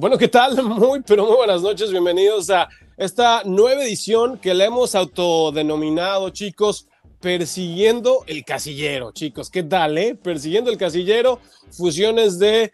Bueno, ¿qué tal? Muy, pero muy buenas noches. Bienvenidos a esta nueva edición que le hemos autodenominado, chicos, Persiguiendo el Casillero. Chicos, ¿qué tal, eh? Persiguiendo el Casillero, fusiones de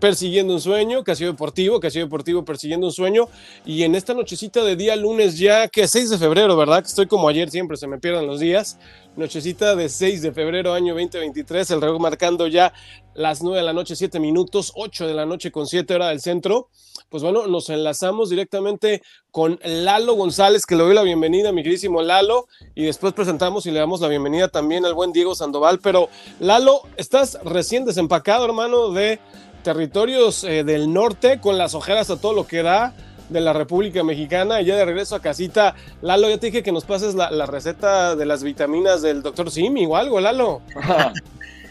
Persiguiendo un sueño, Casillo Deportivo, Casillo Deportivo persiguiendo un sueño. Y en esta nochecita de día lunes ya, que es 6 de febrero, ¿verdad? Que estoy como ayer, siempre se me pierden los días. Nochecita de 6 de febrero, año 2023, el reloj marcando ya las 9 de la noche, 7 minutos, 8 de la noche con 7 horas del centro. Pues bueno, nos enlazamos directamente con Lalo González, que le doy la bienvenida, mi queridísimo Lalo, y después presentamos y le damos la bienvenida también al buen Diego Sandoval. Pero Lalo, estás recién desempacado, hermano, de territorios eh, del norte con las ojeras a todo lo que da de la República Mexicana. Y ya de regreso a casita, Lalo, ya te dije que nos pases la, la receta de las vitaminas del doctor Simi o algo, Lalo.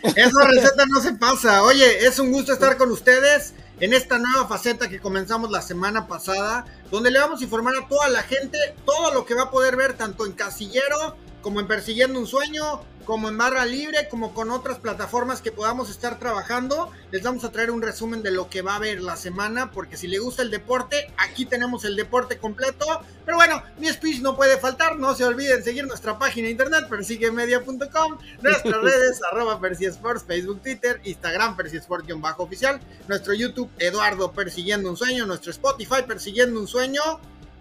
Esa receta no se pasa. Oye, es un gusto estar con ustedes en esta nueva faceta que comenzamos la semana pasada, donde le vamos a informar a toda la gente todo lo que va a poder ver tanto en Casillero como en Persiguiendo un Sueño, como en Barra Libre, como con otras plataformas que podamos estar trabajando. Les vamos a traer un resumen de lo que va a haber la semana, porque si le gusta el deporte, aquí tenemos el deporte completo. Pero bueno, mi speech no puede faltar. No se olviden seguir nuestra página de internet, persiguemedia.com, nuestras redes, arroba Sports, Facebook, Twitter, Instagram, Persiesport-oficial, nuestro YouTube, Eduardo Persiguiendo un Sueño, nuestro Spotify, Persiguiendo un Sueño.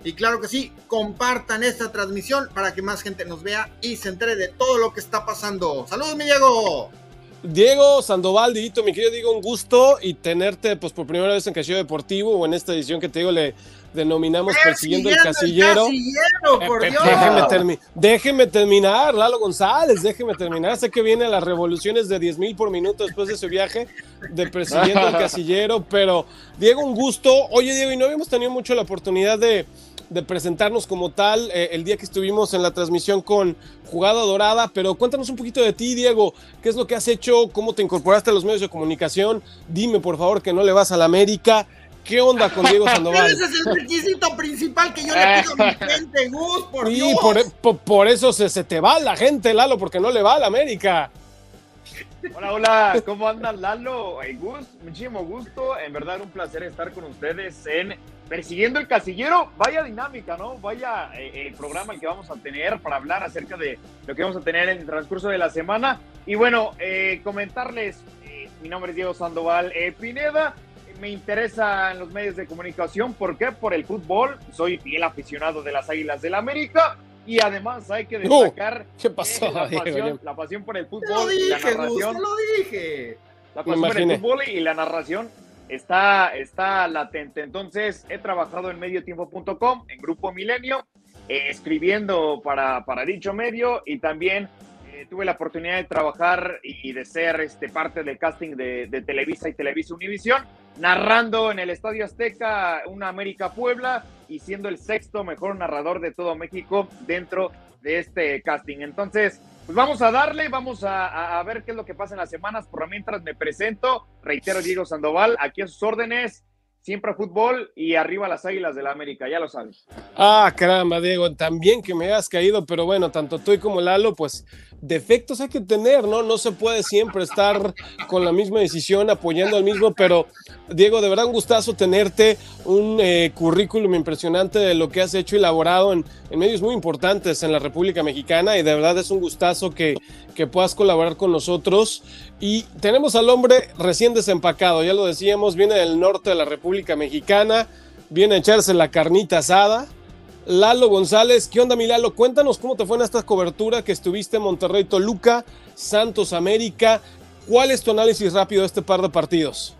Y claro que sí, compartan esta transmisión para que más gente nos vea y se entere de todo lo que está pasando. Saludos, mi Diego. Diego Sandoval, Dito, mi querido Diego, un gusto y tenerte pues por primera vez en Casillero Deportivo o en esta edición que te digo le denominamos Persiguiendo, el Casillero. por Eh, Dios. déjeme, termi- déjeme terminar, Lalo González, déjeme terminar. Sé que vienen las revoluciones de 10 mil por minuto después de su viaje de Persiguiendo el Casillero, pero Diego, un gusto. Oye, Diego, y no habíamos tenido mucho la oportunidad de, de presentarnos como tal eh, el día que estuvimos en la transmisión con Jugada Dorada, pero cuéntanos un poquito de ti, Diego. ¿Qué es lo que has hecho? ¿Cómo te incorporaste a los medios de comunicación? Dime, por favor, que no le vas a la América. ¿Qué onda con Diego Sandoval? ese es el requisito principal que yo le pido a mi gente, Gus, por Sí, Dios. por, por- por eso se, se te va la gente, Lalo, porque no le va a la América. Hola, hola, ¿cómo andan Lalo? Gus, muchísimo gusto, en verdad un placer estar con ustedes en Persiguiendo el Casillero, vaya dinámica, ¿no? Vaya eh, el programa el que vamos a tener para hablar acerca de lo que vamos a tener en el transcurso de la semana. Y bueno, eh, comentarles, eh, mi nombre es Diego Sandoval eh, Pineda, me interesa en los medios de comunicación, ¿por qué? Por el fútbol, soy fiel aficionado de las Águilas del la América. Y además hay que destacar ¿Qué pasó, la, Diego? pasión, la pasión por el Te lo fútbol y la narración te lo dije. la pasión por el fútbol y la narración está, está latente. Entonces, he trabajado en mediotiempo.com, en Grupo Milenio, eh, escribiendo para, para dicho medio y también eh, tuve la oportunidad de trabajar y de ser este, parte del casting de, de Televisa y Televisa Univisión, narrando en el Estadio Azteca una América Puebla y siendo el sexto mejor narrador de todo México dentro de este casting. Entonces, pues vamos a darle, vamos a, a- a ver qué es lo que pasa en las semanas. Por mientras me presento, reitero Diego Sandoval, aquí a sus órdenes, siempre fútbol y arriba las águilas de la América, ya lo sabes. Ah, caramba, Diego, también que me has caído, pero bueno, tanto tú y como Lalo, pues defectos hay que tener, ¿no? No se puede siempre estar con la misma decisión, apoyando al mismo, pero Diego, de verdad un gustazo tenerte, un eh, currículum impresionante de lo que has hecho y elaborado en, en medios muy importantes en la República Mexicana y de verdad es un gustazo que, que puedas colaborar con nosotros. Y tenemos al hombre recién desempacado, ya lo decíamos, viene del norte de la República Mexicana, viene a echarse la carnita asada. Lalo González, ¿qué onda, mi Lalo? Cuéntanos cómo te fue en esta cobertura que estuviste en Monterrey, Toluca, Santos América. ¿Cuál es tu análisis rápido de este par de partidos?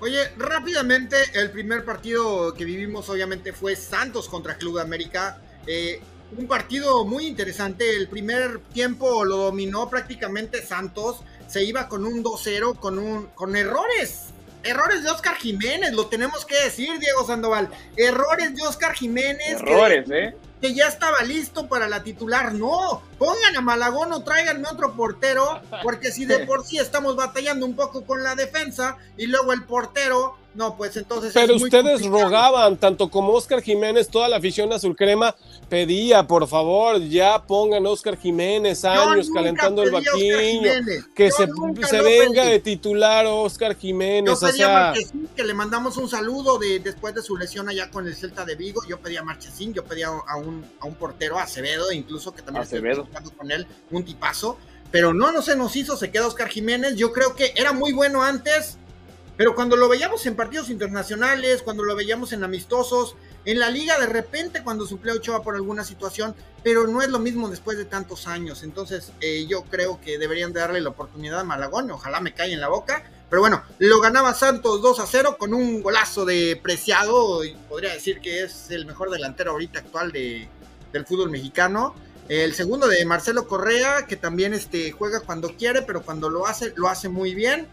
Oye, rápidamente, el primer partido que vivimos obviamente fue Santos contra Club de América. Eh, un partido muy interesante. El primer tiempo lo dominó prácticamente Santos. Se iba con un 2-0, con, un, con errores. Errores de Oscar Jiménez, lo tenemos que decir, Diego Sandoval. Errores de Oscar Jiménez. que- Errores, ¿eh? que ya estaba listo para la titular. No, pongan a Malagón o tráiganme otro portero, porque si de por sí estamos batallando un poco con la defensa y luego el portero No, pues entonces. Pero ustedes rogaban, tanto como Oscar Jiménez, toda la afición azul crema pedía, por favor, ya pongan Oscar Jiménez años calentando el vaquiño, que se, se venga de titular Oscar Jiménez. Yo pedía o sea... que le mandamos un saludo de, después de su lesión allá con el Celta de Vigo. Yo pedía a Marchesín, yo pedía a un, a un portero, Acevedo, incluso que también Acevedo. con él, un tipazo. Pero no, no se nos hizo, se queda Oscar Jiménez. Yo creo que era muy bueno antes pero cuando lo veíamos en partidos internacionales, cuando lo veíamos en amistosos, en la liga de repente cuando suple Ochoa por alguna situación, pero no es lo mismo después de tantos años. Entonces eh, yo creo que deberían darle la oportunidad a Malagón, ojalá me caiga en la boca. Pero bueno, lo ganaba Santos 2 a 0 con un golazo de Preciado, podría decir que es el mejor delantero ahorita actual de, del fútbol mexicano. El segundo de Marcelo Correa, que también este, juega cuando quiere, pero cuando lo hace, lo hace muy bien.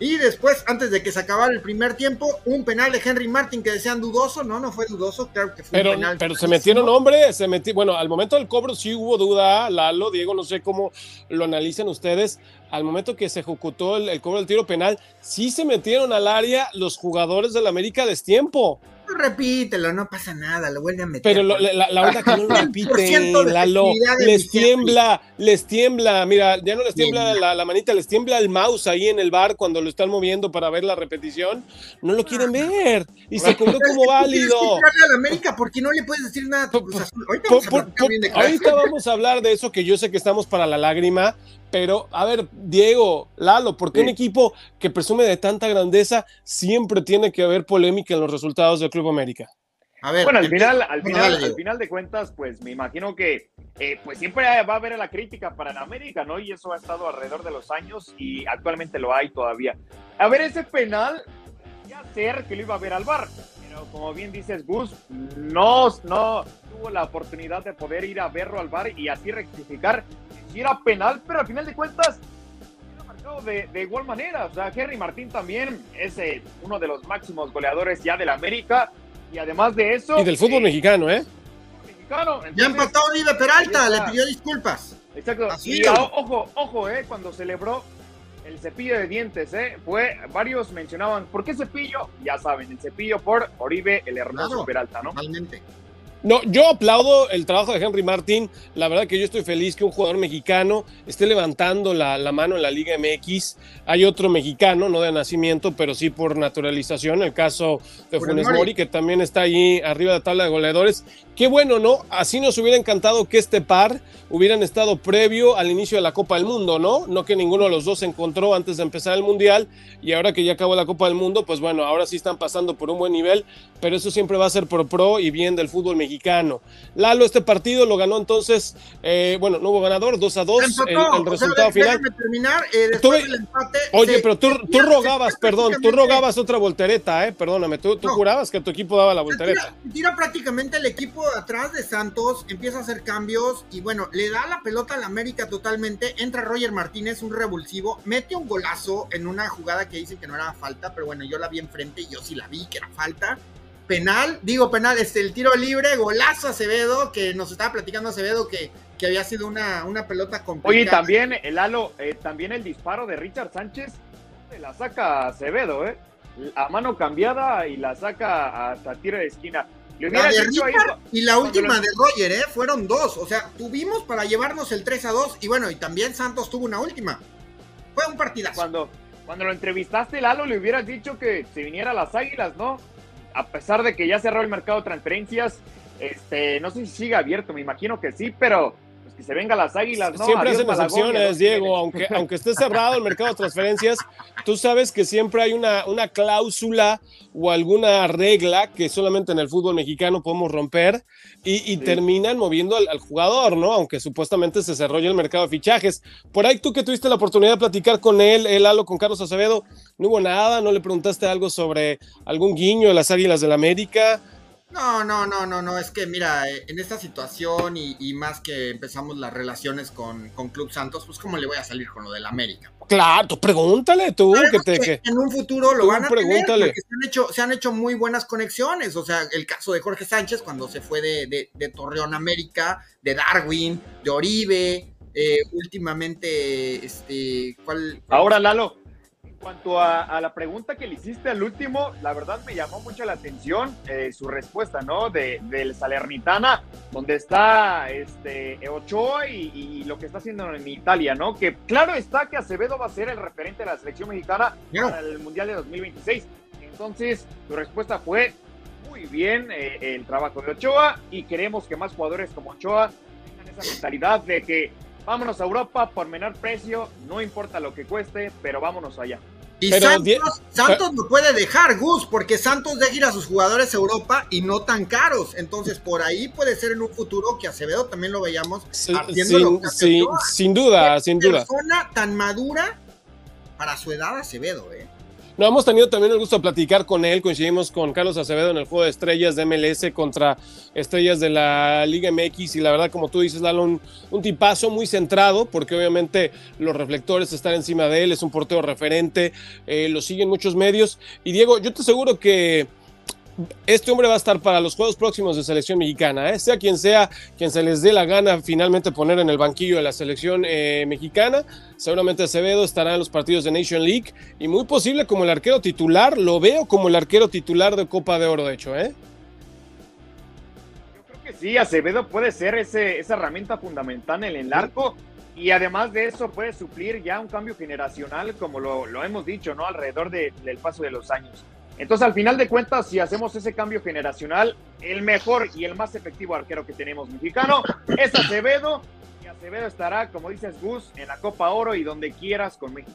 Y después, antes de que se acabara el primer tiempo, un penal de Henry Martin que decían dudoso, no, no fue dudoso, claro que fue pero, un penal. Pero se metieron hombres, se metió, bueno, al momento del cobro sí hubo duda, Lalo, Diego, no sé cómo lo analicen ustedes, al momento que se ejecutó el, el cobro del tiro penal, sí se metieron al área los jugadores del América destiempo. Repítelo, no pasa nada, lo vuelve a meter. Pero lo, la, la, onda que no lo repiten, Lalo, les tiembla, les tiembla, mira, ya no les tiembla la, la, manita, les tiembla el mouse ahí en el bar cuando lo están moviendo para ver la repetición, no lo quieren ver y se cobró como válido. a América porque no le puedes decir nada a tu ahorita vamos a hablar de eso que yo sé que estamos para la lágrima, pero, a ver, Diego, Lalo, ¿por qué sí. un equipo que presume de tanta grandeza siempre tiene que haber polémica en los resultados del Club América? A ver, bueno, al final, al final, al final de cuentas, pues me imagino que eh, pues siempre va a haber la crítica para el América, ¿no? Y eso ha estado alrededor de los años y actualmente lo hay todavía. A ver, ese penal, ya ser que lo iba a ver al bar, pero como bien dices, Gus, no, no tuvo la oportunidad de poder ir a verlo al bar y así rectificar era penal, pero al final de cuentas era marcado de, de igual manera. O sea, Henry Martín también es eh, uno de los máximos goleadores ya del América. Y además de eso. Y del fútbol eh, mexicano, ¿eh? Mexicano. Entonces, ya empató Oliver Peralta, le pidió disculpas. Exacto. Así y ojo, ojo, eh, cuando celebró el cepillo de dientes, ¿eh? Fue, varios mencionaban, ¿por qué cepillo? Ya saben, el cepillo por Oribe, el hermoso claro, Peralta, ¿no? Totalmente. No, yo aplaudo el trabajo de Henry Martín. La verdad que yo estoy feliz que un jugador mexicano esté levantando la, la, mano en la Liga MX. Hay otro mexicano, no de nacimiento, pero sí por naturalización, el caso de Funes Mori, que también está ahí arriba de la tabla de goleadores. Qué bueno, ¿no? Así nos hubiera encantado que este par hubieran estado previo al inicio de la Copa del Mundo, ¿no? No que ninguno de los dos se encontró antes de empezar el Mundial y ahora que ya acabó la Copa del Mundo, pues bueno, ahora sí están pasando por un buen nivel, pero eso siempre va a ser por pro y bien del fútbol mexicano. Lalo, este partido lo ganó entonces, eh, bueno, no hubo ganador, 2 a 2, el, el, resultado o sea, final. Terminar, eh, después tú, del empate, oye, se, pero tú, tú rogabas, perdón, tú rogabas otra voltereta, ¿eh? Perdóname, tú, tú no, jurabas que tu equipo daba la voltereta. Tira, tira prácticamente el equipo atrás de Santos, empieza a hacer cambios y bueno, le da la pelota al América totalmente. Entra Roger Martínez, un revulsivo, mete un golazo en una jugada que dicen que no era falta, pero bueno, yo la vi enfrente y yo sí la vi que era falta. Penal, digo penal, este, el tiro libre, golazo Acevedo, que nos estaba platicando Acevedo que, que había sido una, una pelota complicada. Oye, también el halo, eh, también el disparo de Richard Sánchez, la saca Acevedo, ¿eh? A mano cambiada y la saca hasta tiro de esquina. La de Richard y la última de Roger, ¿eh? Fueron dos. O sea, tuvimos para llevarnos el 3 a 2. Y bueno, y también Santos tuvo una última. Fue un partidazo. Cuando, cuando lo entrevistaste, Lalo, le hubieras dicho que se viniera a las águilas, ¿no? A pesar de que ya cerró el mercado de transferencias, este, no sé si sigue abierto, me imagino que sí, pero que se venga las águilas, ¿no? Siempre Adiós, hacen excepciones, Diego, aunque, aunque esté cerrado el mercado de transferencias, tú sabes que siempre hay una, una cláusula o alguna regla que solamente en el fútbol mexicano podemos romper y, y sí. terminan moviendo al, al, jugador, ¿no? Aunque supuestamente se cerró ya el mercado de fichajes. Por ahí tú que tuviste la oportunidad de platicar con él, el halo con Carlos Acevedo, no hubo nada, no le preguntaste algo sobre algún guiño de las Águilas del la América. No, no, no, no, no, es que mira, eh, en esta situación y, y más que empezamos las relaciones con, con, Club Santos, pues cómo le voy a salir con lo del América. Claro, tú pregúntale tú. Claro que te, que, en un futuro lo van a pregúntale. tener, se han, hecho, se han hecho muy buenas conexiones, o sea, el caso de Jorge Sánchez cuando se fue de, de, de Torreón América, de Darwin, de Oribe, eh, últimamente, este, ¿cuál? Ahora Lalo, cuanto a, la pregunta que le hiciste al último, la verdad me llamó mucho la atención eh, su respuesta, ¿no? De, del Salernitana, donde está este, Ochoa y, lo que está haciendo en Italia, ¿no? Que claro está que Acevedo va a ser el referente de la selección mexicana para el Mundial de 2026. Entonces, su respuesta fue muy bien eh, el trabajo de Ochoa y queremos que más jugadores como Ochoa tengan esa mentalidad de que vámonos a Europa por menor precio, no importa lo que cueste, pero vámonos allá. Y Santos, no puede dejar, Gus, porque Santos deja ir a sus jugadores a Europa y no tan caros. Entonces, por ahí puede ser en un futuro que Acevedo también lo veamos haciendo sin, sin duda, sin duda. persona tan madura para su edad Acevedo, ¿eh? No, hemos tenido también el gusto de platicar con él. Coincidimos con Carlos Acevedo en el juego de estrellas de MLS contra estrellas de la Liga MX. Y la verdad, como tú dices, Lalo, un, un tipazo muy centrado, porque obviamente los reflectores están encima de él. Es un portero referente, eh, lo siguen muchos medios. Y Diego, yo te aseguro que este hombre va a estar para los juegos próximos de selección mexicana, ¿eh? sea quien sea quien se les dé la gana finalmente poner en el banquillo de la selección eh, mexicana. Seguramente Acevedo estará en los partidos de Nation League y muy posible como el arquero titular, lo veo como el arquero titular de Copa de Oro, de hecho. ¿eh? Yo creo que sí, Acevedo puede ser ese, esa herramienta fundamental en el arco. Y además de eso puede suplir ya un cambio generacional, como lo, lo hemos dicho, ¿no? Alrededor del paso de los años. Entonces, al final de cuentas, si hacemos ese cambio generacional, el mejor y el más efectivo arquero que tenemos mexicano es Acevedo. Y Acevedo estará, como dices Gus, en la Copa Oro y donde quieras con México.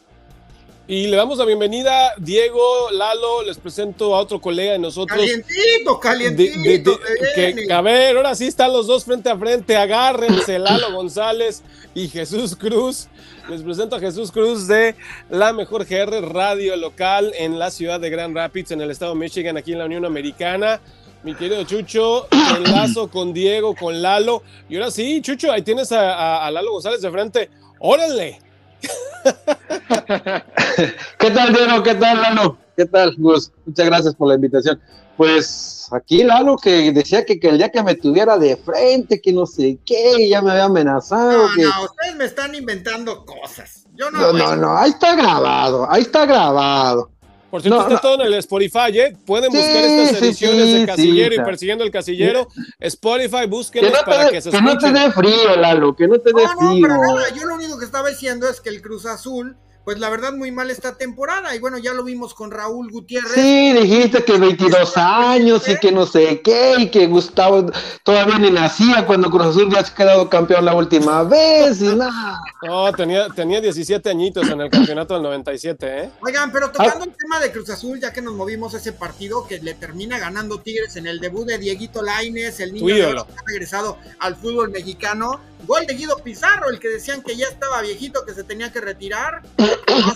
Y le damos la bienvenida, Diego, Lalo, les presento a otro colega de nosotros. Calientito, calientito. a ver, ahora sí están los dos frente a frente, agárrense, Lalo González y Jesús Cruz. Les presento a Jesús Cruz de la mejor GR radio local en la ciudad de Grand Rapids, en el estado de Michigan, aquí en la Unión Americana. Mi querido Chucho, enlazo con Diego, con Lalo. Y ahora sí, Chucho, ahí tienes a, a Lalo González de frente. ¡Órale! ¿Qué tal, Diego? ¿Qué tal, Lalo? ¿Qué tal, Gus? Muchas gracias por la invitación. Pues aquí Lalo que decía que, que, el día que me tuviera de frente, que no sé qué, ya me había amenazado. No, que... no, ustedes me están inventando cosas. Yo no, no, no, no, ahí está grabado, ahí está grabado. Por cierto, está todo en el Spotify, ¿eh? Pueden buscar estas ediciones de Casillero y Persiguiendo el Casillero. Spotify, búsquenlos para que se Que no te dé frío, Lalo, que no te dé frío. No, pero nada, yo lo único que estaba diciendo es que el Cruz Azul pues la verdad muy mal esta temporada. Y bueno, ya lo vimos con Raúl Gutiérrez. Sí, dijiste que 22 años y que no sé qué, y que Gustavo todavía ni nacía cuando Cruz Azul ya se ha quedado campeón la última vez y nada. No, tenía, tenía 17 añitos en el campeonato del 97, ¿eh? Oigan, pero tocando el tema de Cruz Azul, ya que nos movimos ese partido que le termina ganando Tigres en el debut de Dieguito Laines, el niño que ha regresado al fútbol mexicano. Gol de Guido Pizarro, el que decían que ya estaba viejito, que se tenía que retirar.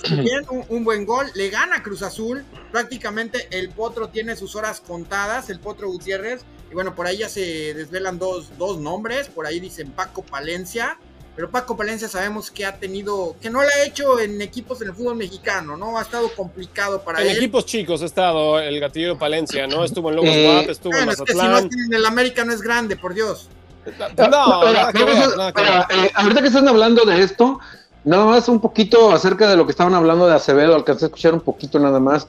Bien, un, buen gol. Le gana Cruz Azul. Prácticamente el Potro tiene sus horas contadas, el Potro Gutiérrez. Y bueno, por ahí ya se desvelan dos, dos nombres. Por ahí dicen Paco Palencia. Pero Paco Palencia sabemos que ha tenido, que no lo ha hecho en equipos en el fútbol mexicano, ¿no? Ha estado complicado para en él. En equipos chicos ha estado el gatillero Palencia, ¿no? Estuvo en Lobos eh, estuvo en Mazatlán. Es que si no en el América no es grande, por Dios. No, ahorita que están hablando de esto, nada más un poquito acerca de lo que estaban hablando de Acevedo, alcancé a escuchar un poquito nada más,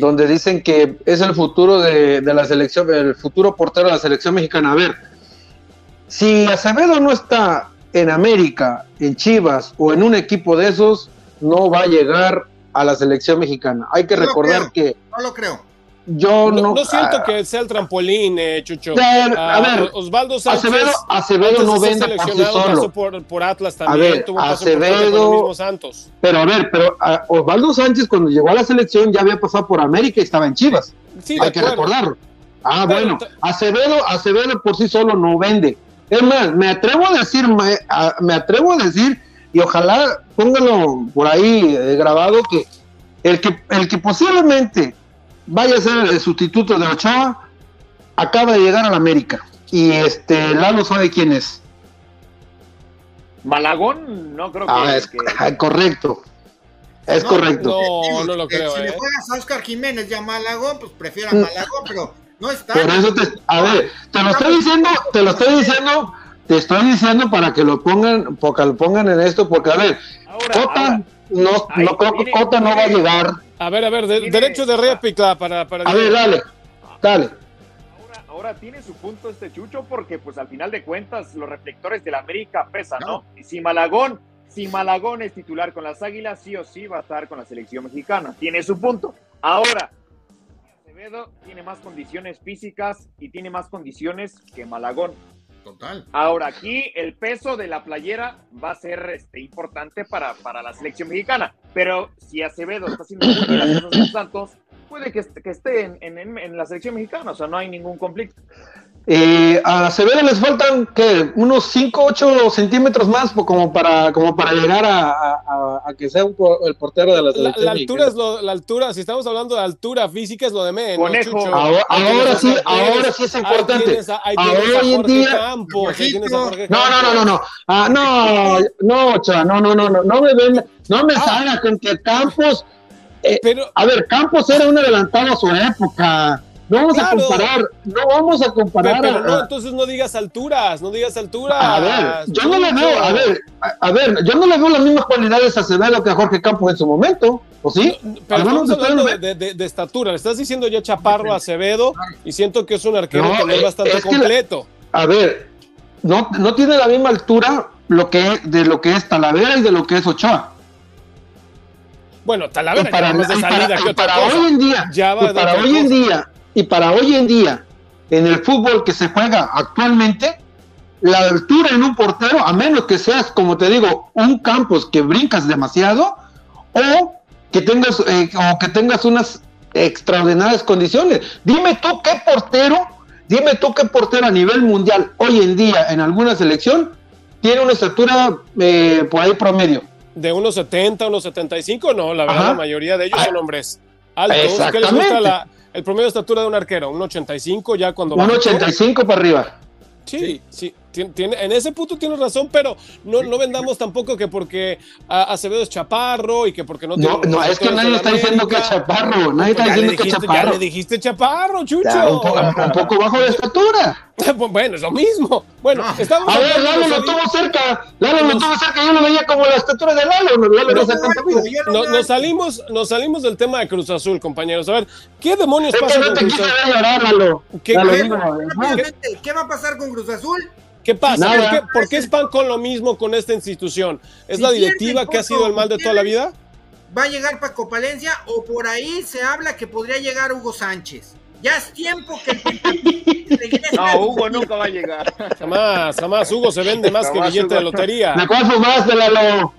donde dicen que es el futuro de, la selección, el futuro portero de la selección mexicana. A ver, si Acevedo no está en América, en Chivas o en un equipo de esos, no va a llegar a la selección mexicana. Hay que recordar que... No lo creo. Yo no, no, siento ah, que sea el trampolín, eh, Chucho. a ver, Osvaldo Sánchez. Acevedo, Acevedo no vende por. Por, por, Atlas también. A ver, tuvo Acevedo. Por Santos. Pero a ver, pero Osvaldo Sánchez cuando llegó a la selección ya había pasado por América y estaba en Chivas. Sí, Hay que recordarlo. Ah, bueno. Acevedo, Acevedo por sí solo no vende. Es más, me atrevo a decir, me, me atrevo a decir, y ojalá póngalo por ahí eh, grabado, que el que, el que posiblemente vaya a ser el sustituto de Ochoa, acaba de llegar a la América. Y este, Lalo sabe quién es. Malagón, no creo ah, Es, correcto. Es correcto. No, no lo creo. Si eh. le juegas a Oscar Jiménez y a Malagón, pues prefiero a Malagón, pero no está. Por eso te, a ver, te lo estoy diciendo, te lo estoy diciendo, te estoy diciendo para que lo pongan, porque lo pongan en esto, porque a ver, no, no creo que Cota no va a llegar. A ver, a ver, derecho de réplica para, para. A ver, dale, dale. Ahora, ahora tiene su punto este Chucho porque pues al final de cuentas los reflectores de la América pesan, ¿no? Y si Malagón, si Malagón es titular con las Águilas, sí o sí va a estar con la selección mexicana. Tiene su punto. Ahora, Acevedo tiene más condiciones físicas y tiene más condiciones que Malagón. Total. Ahora, aquí el peso de la playera va a ser este, importante para, para la selección mexicana. Pero si Acevedo está haciendo muy las Santos, puede que, esté en, en, en, la selección mexicana. O sea, no hay ningún conflicto. Eh, a Acevedo les faltan que unos 5, 8 centímetros más como para, como para llegar a, que sea el portero de la selección. La, altura es lo, la altura, si estamos hablando de altura física es lo de menos. Ahora, ahora sí, ahora sí es importante. ahora hoy en día. no, no, no, no, no. Ah, no, no, no, no, no, no, no me ven, no me ah. salga con que Campos. Eh, pero, a ver, Campos era un adelantado a su época. No vamos a comparar, no vamos a comparar. Pero, no, entonces no digas alturas, no digas alturas. A ver, yo no le veo, a ver, a, ver, yo no le veo las mismas cualidades a Acevedo que a Jorge Campos en su momento, ¿o sí? pero estamos hablando de, estatura, le estás diciendo ya chaparro a Acevedo y siento que es un arquero que es bastante completo. a ver, no, no tiene la misma altura lo que de lo que es Talavera y de lo que es Ochoa. Bueno, Talavera para, de salida que otra para hoy en día, ya para hoy en día y para hoy en día, en el fútbol que se juega actualmente, la altura en un portero, a menos que seas, como te digo, un Campos que brincas demasiado, o que tengas, eh, o que tengas unas extraordinarias condiciones. Dime tú qué portero, dime tú qué portero a nivel mundial hoy en día en alguna selección tiene una estatura eh, por ahí promedio. De unos 70, unos 75, no, la verdad, la mayoría de ellos son hombres altos. ¿Qué les gusta la, el promedio de estatura de un arquero, un 85 ya cuando... Un 85 para arriba. Sí, sí, tiene, en ese punto tienes razón, pero no, no vendamos tampoco que porque Acevedo es chaparro y que porque no No, no, es que nadie está diciendo que es chaparro, nadie está diciendo que es chaparro. Ya le dijiste chaparro, chucho. un, poco, bajo de estatura. bueno, es lo mismo. Bueno, estamos. A ver, Lalo lo tuvo cerca. Lalo lo tuvo cerca. Yo lo veía como la estatura de Lalo. Lalo nos, salimos, nos salimos del tema de Cruz Azul, compañeros. A ver, ¿qué demonios pasa con Cruz Azul? ¿Qué, ¿Qué va a pasar con Cruz Azul? ¿Qué pasa? ¿Por qué, es pan con lo mismo con esta institución? ¿Es la directiva que ha sido el mal de toda la vida? ¿Va a llegar Paco Palencia o por ahí se habla que podría llegar Hugo Sánchez? Ya es tiempo que... no, Hugo nunca va a llegar. Jamás, jamás. Hugo se vende más que billete de lotería. Me acuerdo más de la lo...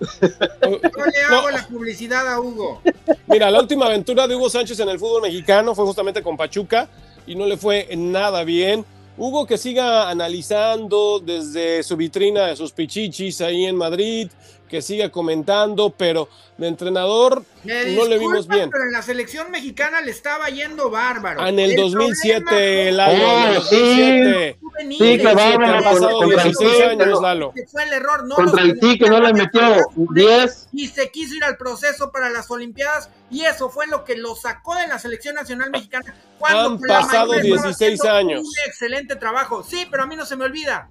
Yo le hago la publicidad a Hugo. Mira, la última aventura de Hugo Sánchez en el fútbol mexicano fue justamente con Pachuca y no le fue nada bien. Hugo que siga analizando desde su vitrina de sus pichichis ahí en Madrid, que siga comentando, pero de entrenador no le vimos bien. Pero en la selección mexicana le estaba yendo bárbaro. Ah, en el, 2007, Lalo, 2007. Sí, sí que ha pasado 16 años, Lalo. Fue el error, no contra el que no le metió 10. Y se quiso ir al proceso para las Olimpiadas y eso fue lo que lo sacó de la selección nacional mexicana. Han pasado 16 años. Un excelente trabajo. Sí, pero a mí no se me olvida.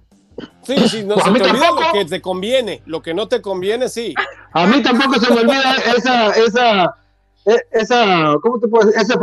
Sí, sí, no se te olvida lo que te conviene, lo que no te conviene, sí. A mí tampoco se me olvida esa, esa, esa, ¿cómo te puedo decir? Ese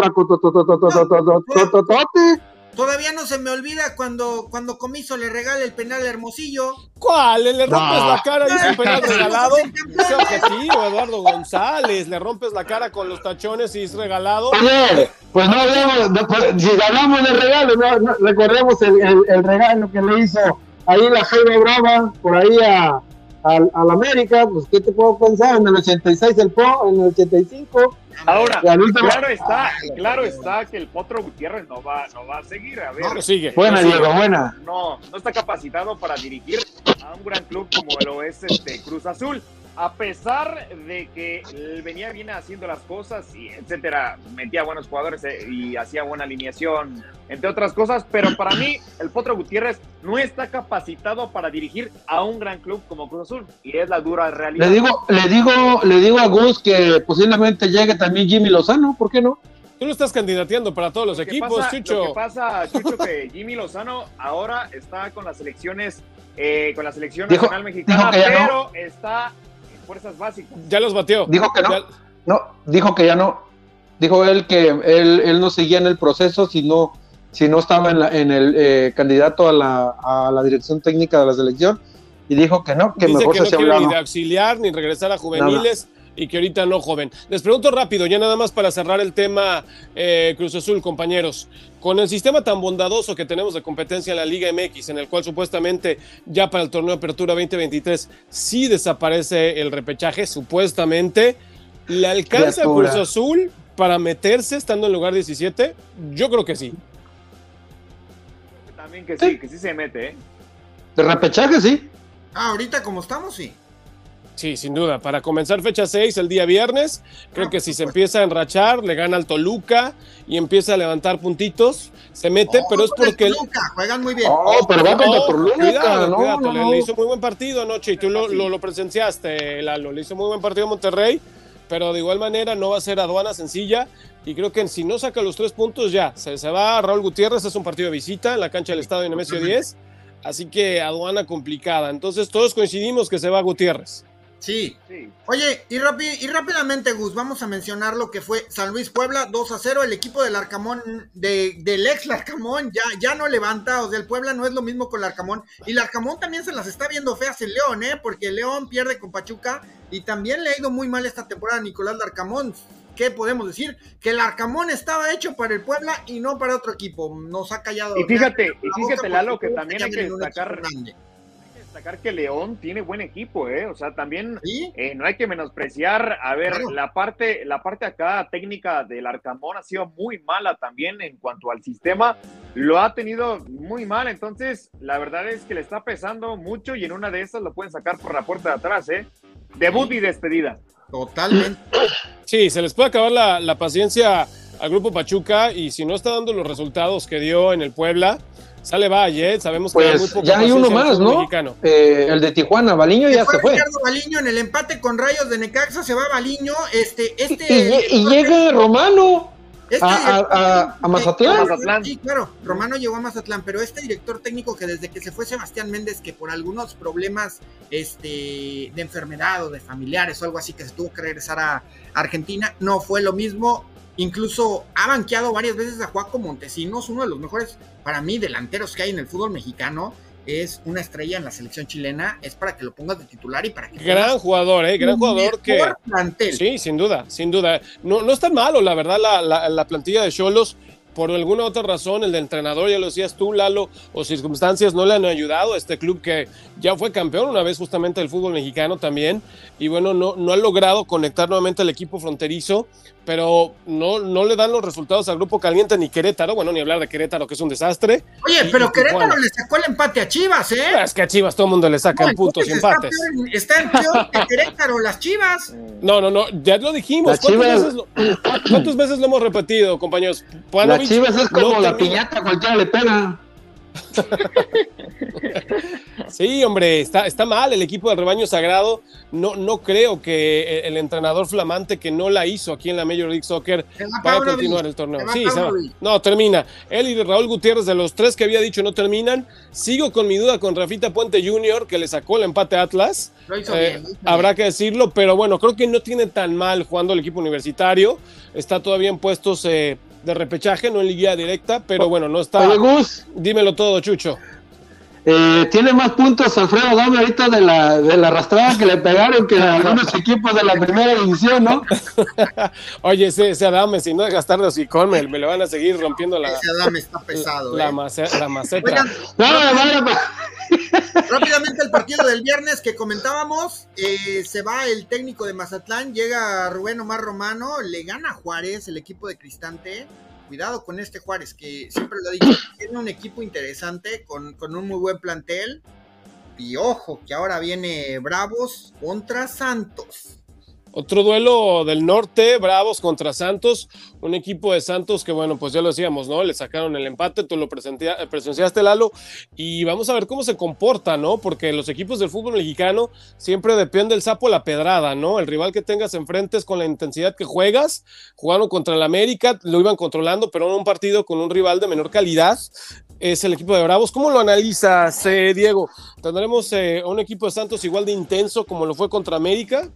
Todavía no se me olvida cuando, cuando Comiso le regala el penal a Hermosillo. ¿Cuál? Le rompes la cara y es un penal regalado. Ese objetivo, Eduardo González. Le rompes la cara con los tachones y es regalado. Oye, pues no hablamos, si hablamos de regalo, no, recordemos el, el, el regalo que le hizo ahí la Jaime Brava, por ahí a, al, América, pues ¿qué te puedo pensar? En el 86 el PO, en el 85. Ahora, claro está, claro está que el Potro Gutiérrez no va, no va a seguir. A ver, no, sigue. Buena, Diego, buena. No, no está capacitado para dirigir a un gran club como lo es este Cruz Azul a pesar de que venía bien haciendo las cosas y etcétera, metía buenos jugadores eh, y hacía buena alineación, entre otras cosas, pero para mí el Potro Gutiérrez no está capacitado para dirigir a un gran club como Cruz Azul y es la dura realidad. Le digo, le digo, le digo a Gus que posiblemente llegue también Jimmy Lozano, ¿por qué no? Tú lo estás candidateando para todos los equipos, Chucho. Lo que pasa, Chucho, que Jimmy Lozano ahora está con las selecciones, eh, con la selección nacional mexicana, pero está fuerzas básicas. Ya los batió. Dijo que no. No, dijo que ya no. Dijo él que él, él no seguía en el proceso si no, si no estaba en, la, en el eh, candidato a la, a la dirección técnica de la selección y dijo que no, que mejor que no quiere ni de auxiliar ni regresar a juveniles y que ahorita no joven. Les pregunto rápido, ya nada más para cerrar el tema eh, Cruz Azul, compañeros. Con el sistema tan bondadoso que tenemos de competencia en la Liga MX, en el cual supuestamente ya para el torneo de Apertura 2023 sí desaparece el repechaje, supuestamente, ¿le alcanza a Cruz Azul para meterse estando en lugar 17? Yo creo que sí. También que sí, que sí se mete, ¿eh? De repechaje, sí. Ah, ahorita como estamos, sí. Sí, sin duda. Para comenzar fecha 6 el día viernes, creo que si se empieza a enrachar, le gana al Toluca y empieza a levantar puntitos, se mete, pero es porque... Toluca, juegan muy bien. Oh, pero va contra Toluca. Cuidado, no, cuidado. No, le, hizo muy buen partido anoche y tú lo, lo, lo, presenciaste, Lalo. Le hizo muy buen partido a Monterrey, pero de igual manera no va a ser aduana sencilla. Y creo que si no saca los tres puntos, ya se, se va Raúl Gutiérrez. Es un partido de visita en la cancha del Estado de Nemesio 10. Así que aduana complicada. Entonces todos coincidimos que se va Gutiérrez. Sí. Oye, y, y, rápidamente, Gus, vamos a mencionar lo que fue San Luis Puebla 2 a 0. El equipo del Arcamón, de, del ex Larcamón, ya, ya no levanta. O sea, el Puebla no es lo mismo con Larcamón. Y Larcamón también se las está viendo feas el León, ¿eh? Porque el León pierde con Pachuca. Y también le ha ido muy mal esta temporada a Nicolás Larcamón. ¿Qué podemos decir? Que el Arcamón estaba hecho para el Puebla y no para otro equipo. Nos ha callado. Y fíjate, y fíjate, Lalo, que también hay que destacar destacar que León tiene buen equipo, ¿eh? O sea, también eh, no hay que menospreciar. A ver, la parte, la parte acá técnica del Arcamón ha sido muy mala también en cuanto al sistema. Lo ha tenido muy mal, entonces la verdad es que le está pesando mucho y en una de esas lo pueden sacar por la puerta de atrás, ¿eh? Debut y despedida. Totalmente. Sí, se les puede acabar la, la paciencia al grupo Pachuca y si no está dando los resultados que dio en el Puebla, Sale Valle, sabemos que pues, muy ya hay uno más, ¿no? Eh, el de Tijuana, Baliño ya se fue. Ricardo Baliño en el empate con Rayos de Necaxa, se va Baliño, este, este. Y, llega Romano. Este a, a, Mazatlán. Sí, claro, Romano llegó a Mazatlán, pero este director técnico que desde que se fue Sebastián Méndez, que por algunos problemas este, de enfermedad o de familiares o algo así, que se tuvo que regresar a Argentina, no fue lo mismo. Incluso ha banqueado varias veces a Juaco Montesinos, uno de los mejores, para mí, delanteros que hay en el fútbol mexicano. Es una estrella en la selección chilena, es para que lo pongas de titular y para que... Gran jugador, ¿eh? Gran jugador que... Sí, sin duda, sin duda. No, no está malo, la verdad, la, la, la plantilla de Cholos por alguna otra razón, el de entrenador, ya lo decías tú, Lalo, o circunstancias no le han ayudado a este club que ya fue campeón una vez justamente del fútbol mexicano también, y bueno, no, no ha logrado conectar nuevamente al equipo fronterizo, pero no, no le dan los resultados al grupo caliente ni Querétaro, bueno, ni hablar de Querétaro, que es un desastre. Oye, pero Querétaro le sacó el empate a Chivas, ¿eh? Es que a Chivas todo el mundo le saca puntos y empates. Está en peor que Querétaro, las Chivas. No, no, no, ya lo dijimos. ¿Cuántas, veces lo, ¿Cuántas veces lo hemos repetido, compañeros? Chivas es como la piñata, cualquiera le pega. sí, hombre, está, está mal el equipo del rebaño sagrado. No, no creo que el entrenador flamante que no la hizo aquí en la Major League Soccer vaya a continuar el torneo. Sí, se va. No, termina. Él y Raúl Gutiérrez, de los tres que había dicho, no terminan. Sigo con mi duda con Rafita Puente Jr., que le sacó el empate a Atlas. Eh, habrá que decirlo, pero bueno, creo que no tiene tan mal jugando el equipo universitario. Está todavía en puestos. Eh, de repechaje, no en liguilla directa, pero bueno, no está. Dímelo todo, Chucho. Eh, tiene más puntos Alfredo Dame ahorita de la, de la arrastrada que le pegaron que algunos equipos de la primera división, ¿no? Oye, ese, ese Adame, si no de gastar de hocicón, me, me, le van a seguir rompiendo la. Ese Adame está pesado. La, eh. maceta. La maceta. Rápidamente el partido del viernes que comentábamos, eh, se va el técnico de Mazatlán, llega Rubén Omar Romano, le gana Juárez, el equipo de Cristante cuidado con este Juárez, que siempre lo he dicho, tiene un equipo interesante, con, un muy buen plantel. Y ojo, que ahora viene Bravos contra Santos. Otro duelo del norte, Bravos contra Santos, un equipo de Santos que, bueno, pues ya lo decíamos, ¿no? Le sacaron el empate, tú lo presenciaste, Lalo, y vamos a ver cómo se comporta, ¿no? Porque los equipos del fútbol mexicano siempre depende del sapo la pedrada, ¿no? El rival que tengas enfrente es con la intensidad que juegas. Jugaron contra el América, lo iban controlando, pero en un partido con un rival de menor calidad es el equipo de Bravos. ¿Cómo lo analizas, eh, Diego? ¿Tendremos eh, un equipo de Santos igual de intenso como lo fue contra América?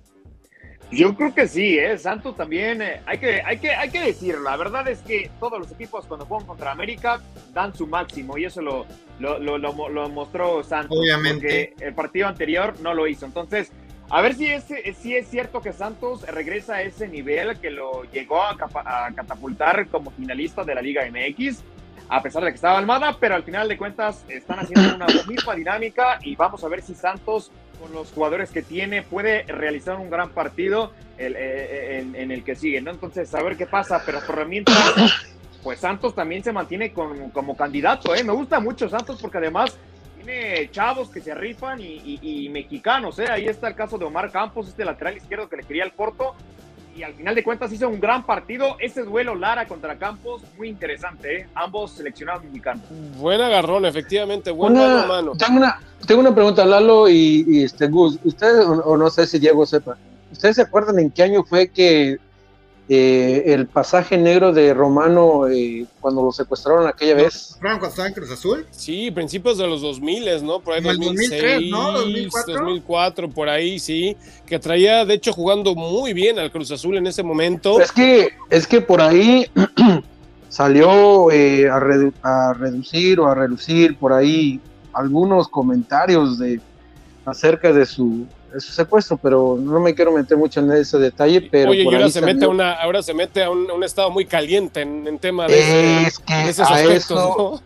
Yo creo que sí, ¿eh? Santos también, eh, hay, que, hay, que, hay que decirlo, la verdad es que todos los equipos cuando juegan contra América dan su máximo y eso lo, lo, lo, mostró Santos. Obviamente. Porque el partido anterior no lo hizo. Entonces, a ver si es, si es cierto que Santos regresa a ese nivel que lo llegó a, a catapultar como finalista de la Liga MX a pesar de que estaba Almada, pero al final de cuentas están haciendo una misma dinámica y vamos a ver si Santos, con los jugadores que tiene, puede realizar un gran partido eh, eh, en, el que sigue, ¿no? Entonces, a ver qué pasa, pero por mientras, pues Santos también se mantiene como candidato, ¿eh? Me gusta mucho Santos porque además tiene chavos que se rifan y, mexicanos, ¿eh? Ahí está el caso de Omar Campos, este lateral izquierdo que le quería el corto, y al final de cuentas hizo un gran partido. Ese duelo Lara contra Campos, muy interesante, ¿eh? ambos seleccionados mexicanos. Buen agarrón, efectivamente, buen mano a mano. Tengo una, tengo una pregunta, Lalo y, este Gus. Ustedes, o, no sé si Diego sepa, ¿ustedes se acuerdan en qué año fue que eh, el pasaje negro de Romano eh, cuando lo secuestraron aquella vez. cuando estaba en Cruz Azul? Sí, principios de los 2000, ¿no? Por ahí 2006, ¿no? 2004. 2004, por ahí, sí. Que traía, de hecho, jugando muy bien al Cruz Azul en ese momento. Es que, es que por ahí salió eh, a, a reducir o a reducir por ahí algunos comentarios de acerca de su su secuestro, pero no me quiero meter mucho en ese detalle. Pero Oye, y ahora se, mete una, ahora se mete a un, estado muy caliente en, en tema de, es que esos aspectos,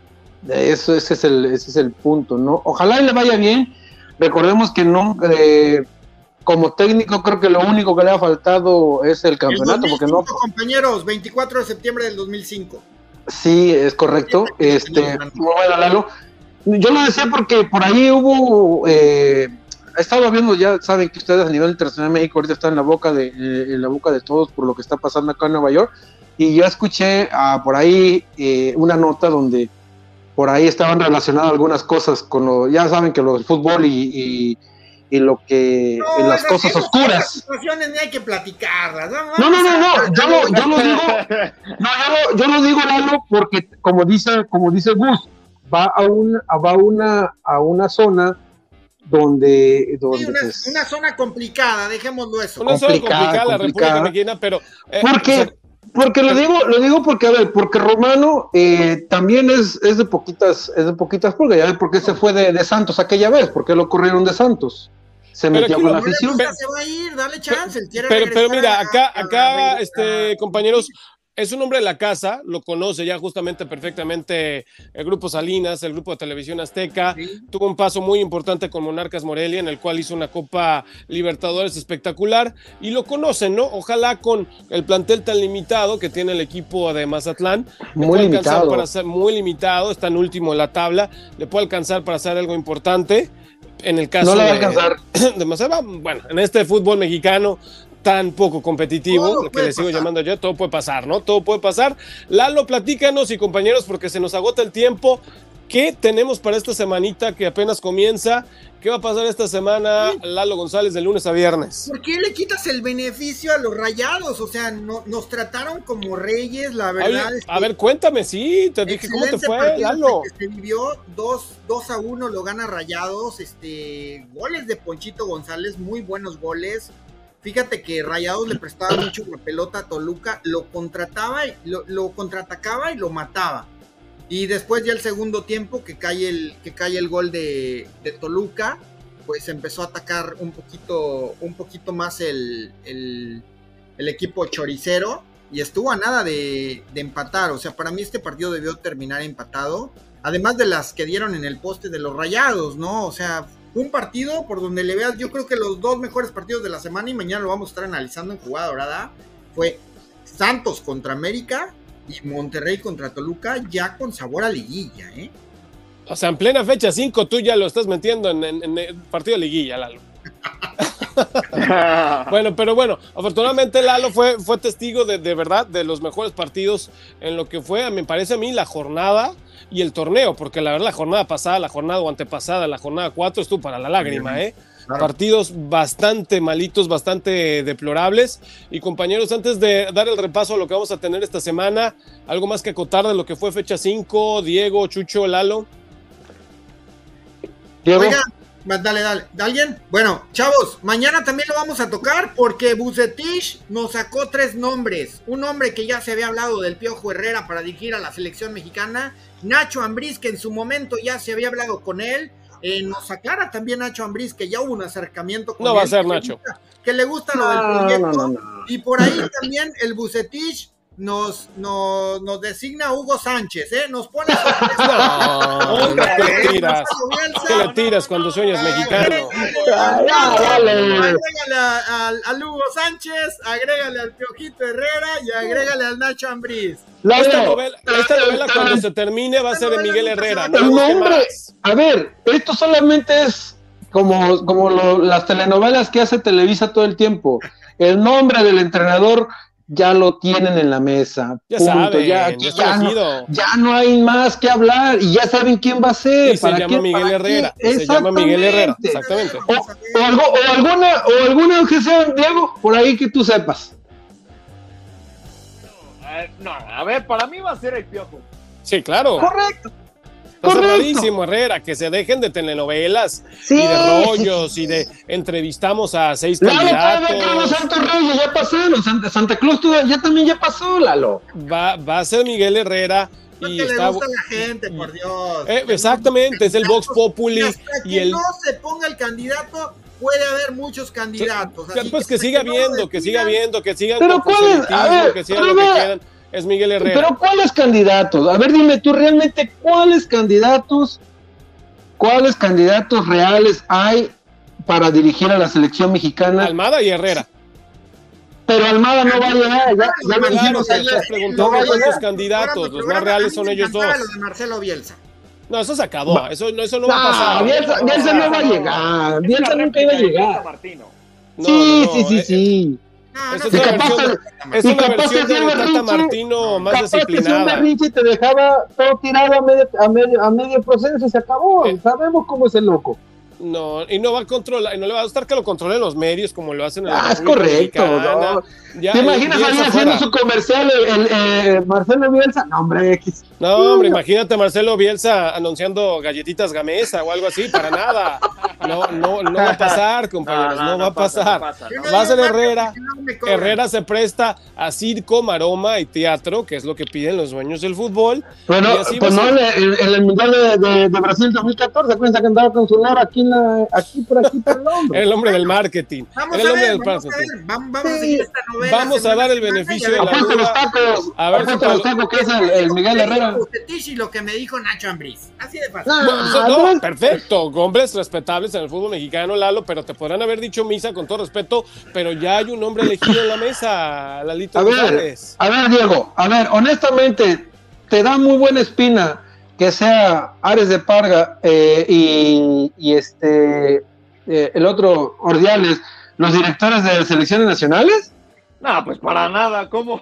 eso, ese, es el, ese es el punto, ¿no? Ojalá le vaya bien. Recordemos que no, eh, como técnico creo que lo único que le ha faltado es el campeonato, porque no. compañeros, 24 de septiembre del 2005. Sí, es correcto. Este, bueno, Lalo. Yo lo decía porque por ahí hubo eh, he estado viendo, ya saben que ustedes a nivel internacional México ahorita está en la boca de, eh, en la boca de todos por lo que está pasando acá en Nueva York. Y yo escuché ah, por ahí eh, una nota donde por ahí estaban relacionadas algunas cosas con lo, ya saben que lo del fútbol y, y, lo que, en las cosas oscuras. situaciones ni hay que platicarlas. No, no, no, no, yo lo, yo lo digo, no, yo lo, yo lo digo, Lalo, porque como dice, como dice Gus, va a un, va a una, a una zona donde, donde pues, una, zona complicada, dejémoslo eso. Una zona complicada, la República Mexicana, pero eh, porque porque lo digo, lo digo porque a ver, porque Romano eh, también es, es de poquitas, es de poquitas pulgas, ya ves por qué se fue de, de, Santos aquella vez, por qué lo corrieron de Santos. Se metió con la afición. Se va a ir, dale chance, pero, pero mira, acá, acá, este, compañeros, es un hombre de la casa, lo conoce ya justamente perfectamente el grupo Salinas, el grupo de televisión Azteca. Tuvo un paso muy importante con Monarcas Morelia, en el cual hizo una Copa Libertadores espectacular y lo conocen, ¿no? Ojalá con el plantel tan limitado que tiene el equipo de Mazatlán, muy limitado. Para ser muy limitado, está en último en la tabla, le puede alcanzar para hacer algo importante. En el caso no le va a alcanzar. de bueno, en este fútbol mexicano tan poco competitivo, que le sigo llamando yo, todo puede pasar, ¿no? Todo puede pasar. Lalo, platícanos y compañeros, porque se nos agota el tiempo. ¿Qué tenemos para esta semanita que apenas comienza? ¿Qué va a pasar esta semana, Lalo González, de lunes a viernes? ¿Por qué le quitas el beneficio a los rayados? O sea, no, nos trataron como reyes, la verdad. a ver, cuéntame, sí, te dije cómo te fue, Lalo. Se vivió 2 a 1, lo gana rayados. Este, goles de Ponchito González, muy buenos goles. Fíjate que Rayados le prestaba mucho la pelota a Toluca, lo contrataba, y, lo, contraatacaba y lo mataba. Y después ya el segundo tiempo que cae el, que cae el gol de, Toluca, pues empezó a atacar un poquito, un poquito más el, el, equipo choricero y estuvo a nada de, de, empatar. O sea, para mí este partido debió terminar empatado. Además de las que dieron en el poste de los rayados, ¿no? O sea, un partido por donde le veas, yo creo que los dos mejores partidos de la semana y mañana lo vamos a estar analizando en jugada dorada, fue Santos contra América y Monterrey contra Toluca, ya con sabor a liguilla, ¿eh? O sea, en plena fecha 5 tú ya lo estás metiendo en, el partido de liguilla, Lalo. bueno, pero bueno, afortunadamente Lalo fue, fue testigo de, de, verdad de los mejores partidos en lo que fue, me parece a mí, la jornada y el torneo, porque la verdad la jornada pasada, la jornada o antepasada, la jornada 4 estuvo para la lágrima, ¿eh? Partidos bastante malitos, bastante deplorables. Y compañeros, antes de dar el repaso a lo que vamos a tener esta semana, algo más que acotar de lo que fue fecha 5, Diego, Chucho, Lalo. Diego. Dale, dale. ¿Alguien? Bueno, chavos, mañana también lo vamos a tocar porque Bucetich nos sacó tres nombres. Un hombre que ya se había hablado del Piojo Herrera para dirigir a la selección mexicana. Nacho Ambriz, que en su momento ya se había hablado con él. Eh, nos aclara también Nacho Ambriz que ya hubo un acercamiento con No va a ser Nacho. que le gusta lo del proyecto. y por ahí también el Bucetich nos, nos, nos designa Hugo Sánchez, ¿eh? Nos pone. no, ¿qué le tiras? ¿Qué le tiras cuando sueñas mexicano? Agrégale al, Hugo Sánchez, agrégale al Piojito Herrera y agrégale al Nacho Ambriz. esta, novela, esta novela, cuando se termine, va a ser de Miguel Herrera. No el nombre, a ver, esto solamente es como, como lo, las telenovelas que hace Televisa todo el tiempo. El nombre del entrenador ya lo tienen en la mesa. Ya saben, ya, ya, no, hay más que hablar y ya saben quién va a ser. se llama Miguel Herrera. Se llama Miguel Herrera, exactamente. O, alguna, o alguna objeción, Diego, por ahí que tú sepas. No, a ver, para mí va a ser el piojo. Sí, claro. Correcto. Está Herrera, que se dejen de telenovelas y de rollos y de entrevistamos a seis candidatos. Lalo, Santos Reyes, ya pasó, Santa, Santa Cruz ya también ya pasó, Lalo. Va, va a ser Miguel Herrera. Y está... le gusta la gente, por Dios. Eh, exactamente, es el Vox Populi. Y, que el... no se ponga el candidato, puede haber muchos candidatos. pues que, siga viendo, que siga viendo, que siga Pero cuál que siga lo que quieran es Miguel Herrera. Pero ¿cuáles candidatos? A ver, dime tú realmente cuáles candidatos, cuáles candidatos reales hay para dirigir a la selección mexicana. Almada y Herrera. Pero Almada no va a llegar, ya, ya me dijimos ayer. No candidatos, los más reales son ellos dos. Los de Marcelo Bielsa. No, eso se acabó, eso, no, eso no, va a pasar. Bielsa, Bielsa no va a llegar, Bielsa nunca iba a llegar. sí, sí, sí, sí. No, es, una versión, es una versión de Tata Martino más disciplinada. Que te dejaba todo tirado a medio, a medio, a medio proceso y se acabó. Eh. Sabemos cómo es el loco. No, y no va a controlar, y no le va a gustar que lo controlen los medios como lo hacen en la Ah, es correcto, ¿no? ¿Te imaginas haciendo su comercial el, eh, Marcelo Bielsa? No, hombre, X. No, hombre, imagínate Marcelo Bielsa anunciando galletitas Gamesa o algo así, para nada. No, no, no va a pasar, compañeros, no, va a pasar. va a ser Herrera. Herrera se presta a circo, maroma y teatro, que es lo que piden los dueños del fútbol. Bueno, pues no, en el Mundial de, de, de, Brasil 2014, cuenta que andaba con su aquí, la, aquí por aquí por el hombre. el hombre del marketing. Vamos el hombre del vamos, a ver, vamos, a seguir esta novela. Vamos a dar el beneficio de la duda. los tacos. A ver si los tacos que es el, Miguel Herrera. Y lo que me dijo Nacho Ambriz. Así de fácil. No, perfecto. Hombres respetables en el fútbol mexicano, Lalo, pero te podrán haber dicho misa con todo respeto, pero ya hay un hombre elegido en la mesa, Lalito a ver, a ver, Diego, a ver, honestamente, te da muy buena espina que sea Ares de Parga eh, y, y, este eh, el otro Ordiales, los directores de selecciones nacionales? No, pues para nada, ¿cómo?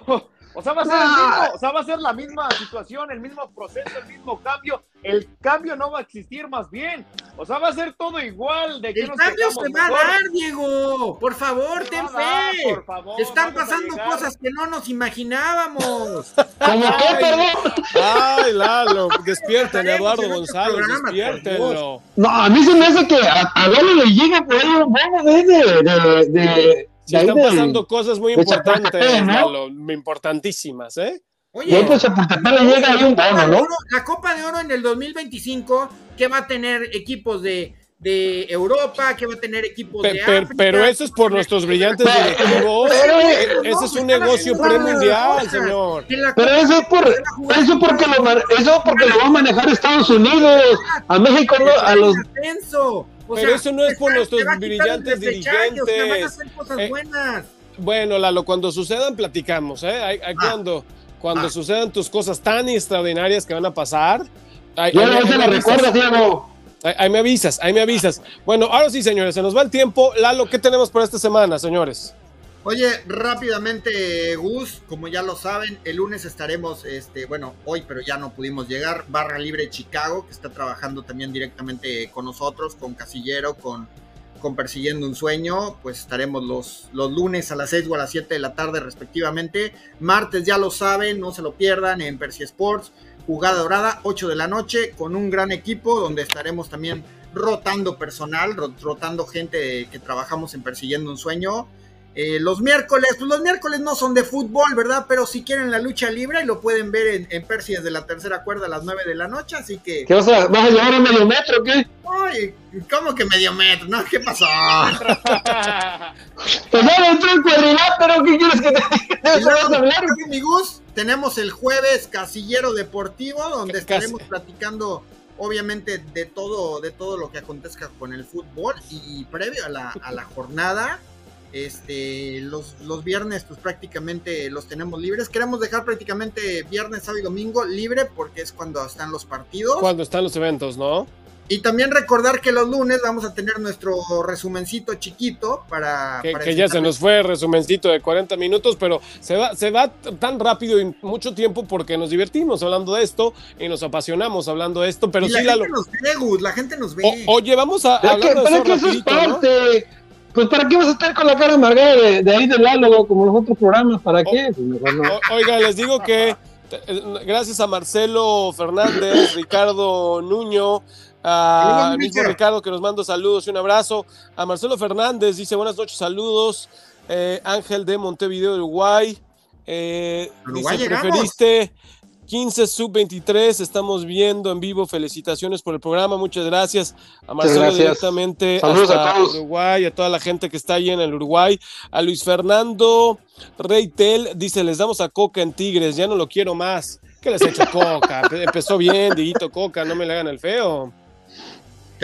O sea, va a ser el mismo, o sea, va a ser la misma situación, el mismo proceso, el mismo cambio. El cambio no va a existir más bien. O sea, va a ser todo igual. ¿De el cambio se va a dar, Diego. Por favor, ten fe. Por favor, Están pasando cosas que no nos imaginábamos. ¿Cómo qué, perdón? Despierten, Eduardo González, despiértenlo. No, a mí se me hace que a, a le llega por ahí un de, de, de Sí, están pasando cosas muy importantes, ¿no? importantísimas, ¿eh? Oye, pues llega ahí un bono, ¿no? La Copa de Oro en el 2025, que va a tener equipos de, de Europa, que va a tener equipos de África, Pero eso es por nuestros brillantes directivos. ese es un negocio premundial, señor. Pero eso es por, eso porque lo, eso porque lo va a manejar Estados Unidos, a México no, a los pero eso no es por nuestros brillantes dirigentes. Eh, bueno, Lalo, cuando sucedan, platicamos, ¿eh? Hay, ah. cuando, cuando ah. sucedan tus cosas tan extraordinarias que van a pasar. Hay, no se lo recuerda, Diego. Ahí, me avisas, ahí me avisas. Bueno, ahora sí, señores, se nos va el tiempo. Lalo, ¿qué tenemos para esta semana, señores? Oye, rápidamente, Gus, como ya lo saben, el lunes estaremos, este, bueno, hoy, pero ya no pudimos llegar, Barra Libre Chicago, que está trabajando también directamente con nosotros, con Casillero, con, con Persiguiendo un Sueño, pues estaremos los, los lunes a las 6 o a las 7 de la tarde respectivamente. Martes ya lo saben, no se lo pierdan en Percy Sports, jugada dorada, 8 de la noche, con un gran equipo donde estaremos también rotando personal, rotando gente que trabajamos en Persiguiendo un Sueño. Eh, los miércoles, pues los miércoles no son de fútbol, ¿verdad? Pero si quieren la lucha libre, y lo pueden ver en, en Percy desde la tercera cuerda a las 9 de la noche, así que... ¿Qué vas a, vas a llevar a medio metro o qué? Ay, ¿cómo que medio metro? No, ¿qué pasó? pues ya entró el cuadrilátero, ¿qué quieres que te diga? Mi Gus, tenemos el jueves Casillero Deportivo, donde estaremos platicando obviamente de todo, de todo lo que acontezca con el fútbol y previo a la, a la jornada este, los, los viernes, pues prácticamente los tenemos libres. Queremos dejar prácticamente viernes, sábado y domingo libre porque es cuando están los partidos. Cuando están los eventos, ¿no? Y también recordar que los lunes vamos a tener nuestro resumencito chiquito para... Que, ya se nos fue el resumencito de 40 minutos, pero se va, se va tan rápido y mucho tiempo porque nos divertimos hablando de esto y nos apasionamos hablando de esto, pero y sí la, gente nos ve, la gente nos ve. oye, vamos a... hablar de eso pues ¿para qué vas a estar con la cara amargada de, ahí del diálogo como los otros programas? ¿Para qué? Pues, oiga, les digo que eh, gracias a Marcelo Fernández, Ricardo Nuño, a mismo Ricardo que nos manda saludos y un abrazo. A Marcelo Fernández dice buenas noches, saludos. Eh, Ángel de Montevideo, Uruguay. Eh, dice, preferiste 15 sub-23, estamos viendo en vivo. Felicitaciones por el programa, muchas gracias a Marcelo directamente hasta Uruguay, a toda la gente que está ahí en el Uruguay, a Luis Fernando Reitel, dice, les damos a Coca en Tigres, ya no lo quiero más. ¿Qué les ha hecho Coca? Empezó bien, Diguito Coca, no me le hagan el feo.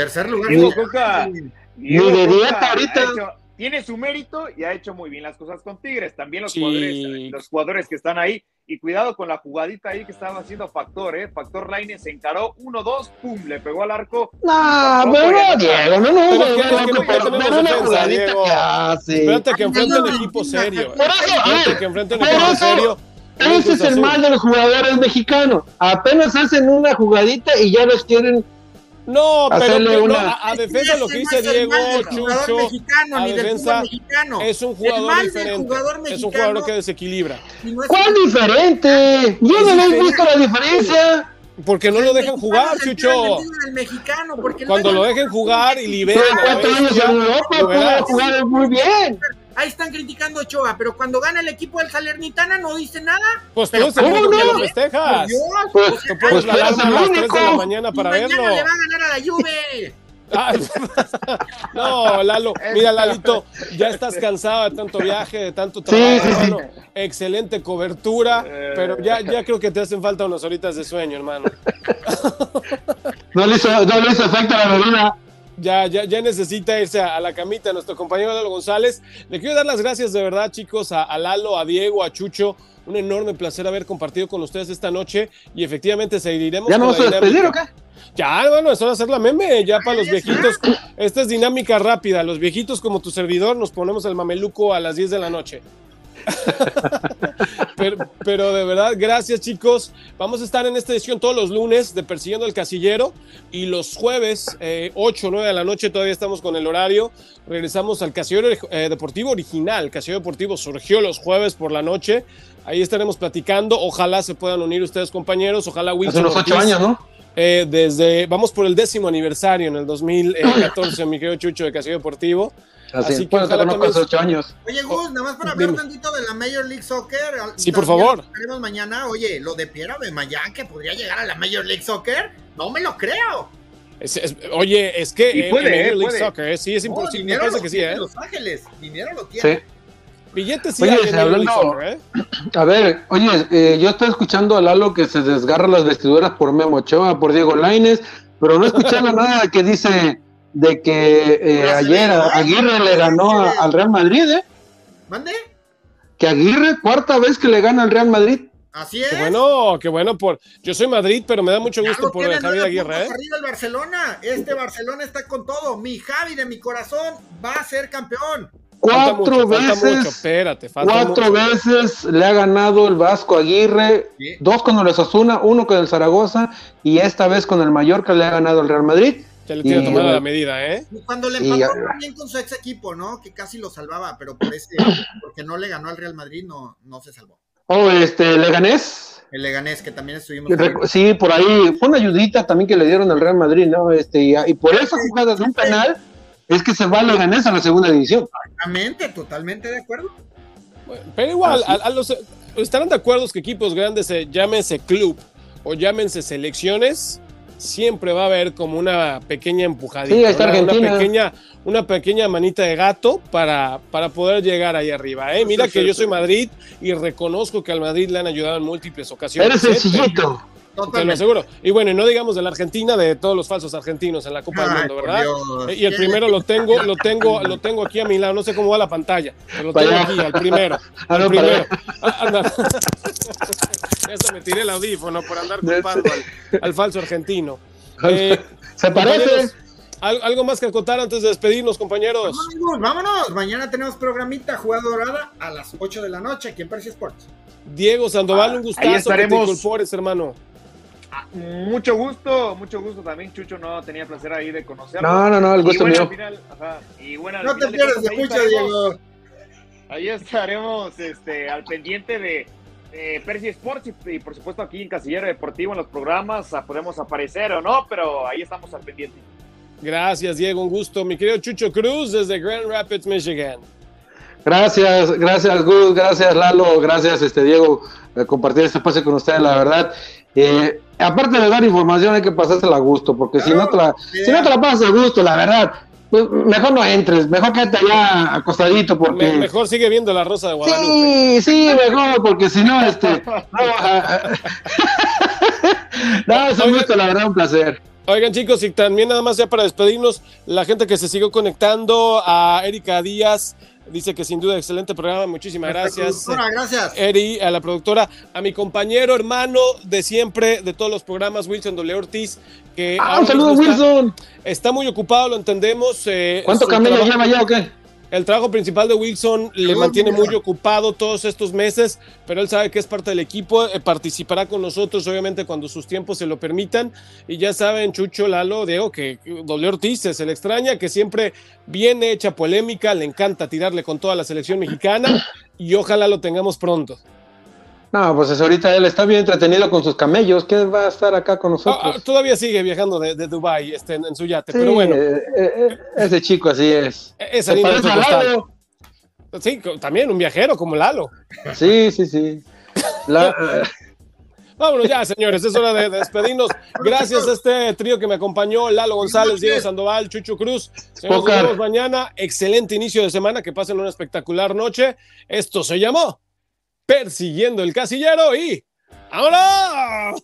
Tercer lugar. Coca. de dieta ahorita tiene su mérito y ha hecho muy bien las cosas con Tigres. También los, jugadores, los jugadores que están ahí. Y cuidado con la jugadita ahí que estaba haciendo Factor, ¿eh? Factor Lainez se encaró 1-2, pum, le pegó al arco. No, pero no, Diego, no, no, no, no, jugadita Espérate que enfrente un equipo serio. Espérate que enfrente un equipo serio. Ese es el mal de los jugadores mexicanos. Apenas hacen una jugadita y ya los quieren no, pero, a, defensa lo que dice Diego Chucho, mexicano, a defensa mexicano. es un jugador diferente, es un jugador que desequilibra. ¿Cuál diferente? Yo no he visto la diferencia. Porque no lo dejan jugar, Chucho. Cuando lo dejen jugar y liberan. Cuatro años en Europa, jugar muy bien ahí están criticando a Ochoa, pero cuando gana el equipo del Salernitana no dice nada. Pues tú ¿cómo no? lo festejas. Dios, pues, pues, pones la alarma a las 3 de la mañana para verlo. Mañana le va a ganar a la Juve. no, Lalo, mira, Lalito, ya estás cansado de tanto viaje, de tanto trabajo. excelente cobertura, pero ya, ya creo que te hacen falta unas horitas de sueño, hermano. no le hizo, no le hizo efecto la verdad ya, ya, ya necesita irse a, la camita nuestro compañero Lalo González. Le quiero dar las gracias de verdad, chicos, a, Lalo, a Diego, a Chucho. Un enorme placer haber compartido con ustedes esta noche y efectivamente seguiremos. ¿Ya no vamos a despedir o qué? Ya, bueno, eso va a ser la meme, ya para los viejitos. Esta es dinámica rápida. Los viejitos, como tu servidor, nos ponemos el mameluco a las 10 de la noche. pero, de verdad, gracias chicos. Vamos a estar en esta edición todos los lunes de Persiguiendo el Casillero y los jueves, 8 o 9 de la noche, todavía estamos con el horario. Regresamos al Casillero eh, Deportivo original. Casillero Deportivo surgió los jueves por la noche. Ahí estaremos platicando. Ojalá se puedan unir ustedes, compañeros. Ojalá Wilson. Hace unos 8 años, ¿no? Eh, desde, vamos por el décimo aniversario en el 2014, mi querido Chucho de Casillero Deportivo. Así, que ojalá también... ocho años. Oye, Gus, nada más para hablar un tantito de la Major League Soccer. Sí, por favor. Tenemos mañana, oye, lo de Piera de Mayan que podría llegar a la Major League Soccer, no me lo creo. oye, es que en, Major League puede. Soccer, eh, sí, es imposible. me parece que sí, ¿eh? Los Ángeles, dinero lo tiene. Sí. Billetes sí oye, hay en League Soccer, ¿eh? A ver, oye, eh, yo estoy escuchando a Lalo que se desgarra las vestiduras por Memo Ochoa, por Diego Laines, pero no escuchando nada que dice de que eh, ayer Aguirre le ganó al Real Madrid, ¿eh? ¿Mande? Que Aguirre, cuarta vez que le gana al Real Madrid. Así es. Qué bueno, qué bueno por. Yo soy Madrid, pero me da mucho gusto por Javi Aguirre. ¿eh? Arriba el Barcelona. Este Barcelona está con todo. Mi Javi de mi corazón va a ser campeón. Cuatro veces. espérate, cuatro veces le ha ganado el Vasco Aguirre. Dos con el Osasuna, uno con el Zaragoza y esta vez con el Mallorca le ha ganado el Real Madrid. Ya le tiene tomada la medida, ¿eh? Cuando le empató también con su ex equipo, ¿no? Que casi lo salvaba, pero por ese, porque no le ganó al Real Madrid, no, no se salvó. Oh, este, Leganés. El Leganés, que también estuvimos. Sí, por ahí. Fue una ayudita también que le dieron al Real Madrid, ¿no? Este, y, por esa jugada de un penal es que se va a Leganés a la segunda división. Exactamente, totalmente de acuerdo. pero igual, a, los, estarán de acuerdo que equipos grandes, se llámense club o llámense selecciones, siempre va a haber como una pequeña empujadita, una, pequeña, una pequeña manita de gato para, para poder llegar ahí arriba. ¿eh? Mira que yo soy Madrid y reconozco que al Madrid le han ayudado en múltiples ocasiones. Eres ¿eh? Sencillito. Te lo aseguro. Y bueno, y no digamos de la Argentina, de todos los falsos argentinos en la Copa del Mundo, ¿verdad? Y el primero lo tengo, lo tengo, lo tengo aquí a mi lado, no sé cómo va la pantalla, pero lo tengo aquí, al primero. Al primero. Ah, Eso me tiré el audífono por andar culpando al, falso argentino. Eh, Se parece. ¿Algo más que acotar antes de despedirnos, compañeros? Vámonos, vámonos. Mañana tenemos programita Jugada Dorada a las 8 de la noche aquí en Percy Sports. Diego Sandoval, ah, un gustazo estaremos. que te incorpores, hermano. Ah, mucho gusto, mucho gusto también, Chucho. No tenía placer ahí de conocerlo. No, no, no, el gusto mío. y bueno, no te pierdas de mucho, Diego. Ahí estaremos este, al pendiente de, Percy Sports y, por supuesto aquí en Casillero Deportivo en los programas ah, podemos aparecer o no, pero ahí estamos al pendiente. Gracias, Diego, un gusto. Mi querido Chucho Cruz desde Grand Rapids, Michigan. Gracias, gracias Gus, gracias Lalo, gracias este Diego, de compartir este espacio con ustedes, la verdad. Eh, aparte de dar información, hay que pasársela a gusto, porque si, no te la, si no te la pasas a gusto, la verdad, pues mejor no entres, mejor quédate allá acostadito, porque... mejor sigue viendo la Rosa de Guadalupe. Sí, sí, mejor, porque si no, este... no, es un gusto, la verdad, un placer. Oigan chicos, y también nada más ya para despedirnos, la gente que se siguió conectando, a Erika Díaz, Dice que sin duda excelente programa, muchísimas gracias. gracias. Eri, a la productora, a mi compañero, hermano de siempre, de todos los programas, Wilson W. Ortiz, que... Ah, un saludo, Wilson. Está muy ocupado, lo entendemos. Eh, ¿Cuánto camello lleva ya o qué? El trabajo principal de Wilson le mantiene muy ocupado todos estos meses, pero él sabe que es parte del equipo, eh, participará con nosotros obviamente cuando sus tiempos se lo permitan. Y ya saben, Chucho, Lalo, Diego, que doble Ortiz se le extraña, que siempre viene hecha polémica, le encanta tirarle con toda la selección mexicana y ojalá lo tengamos pronto. No, pues ahorita él está bien entretenido con sus camellos. ¿Qué va a estar acá con nosotros? Ah, ah, todavía sigue viajando de, de Dubai este, en, su yate, pero bueno. Eh, eh, ese chico así es. E, esa Sí, también un viajero como Lalo. Sí, sí, sí. Vámonos ya, señores, es hora de, despedirnos. Gracias a este trío que me acompañó, Lalo González, Diego Sandoval, Chucho Cruz. Nos vemos mañana. Excelente inicio de semana, que pasen una espectacular noche. Esto se llamó persiguiendo el casillero y ¡vámonos!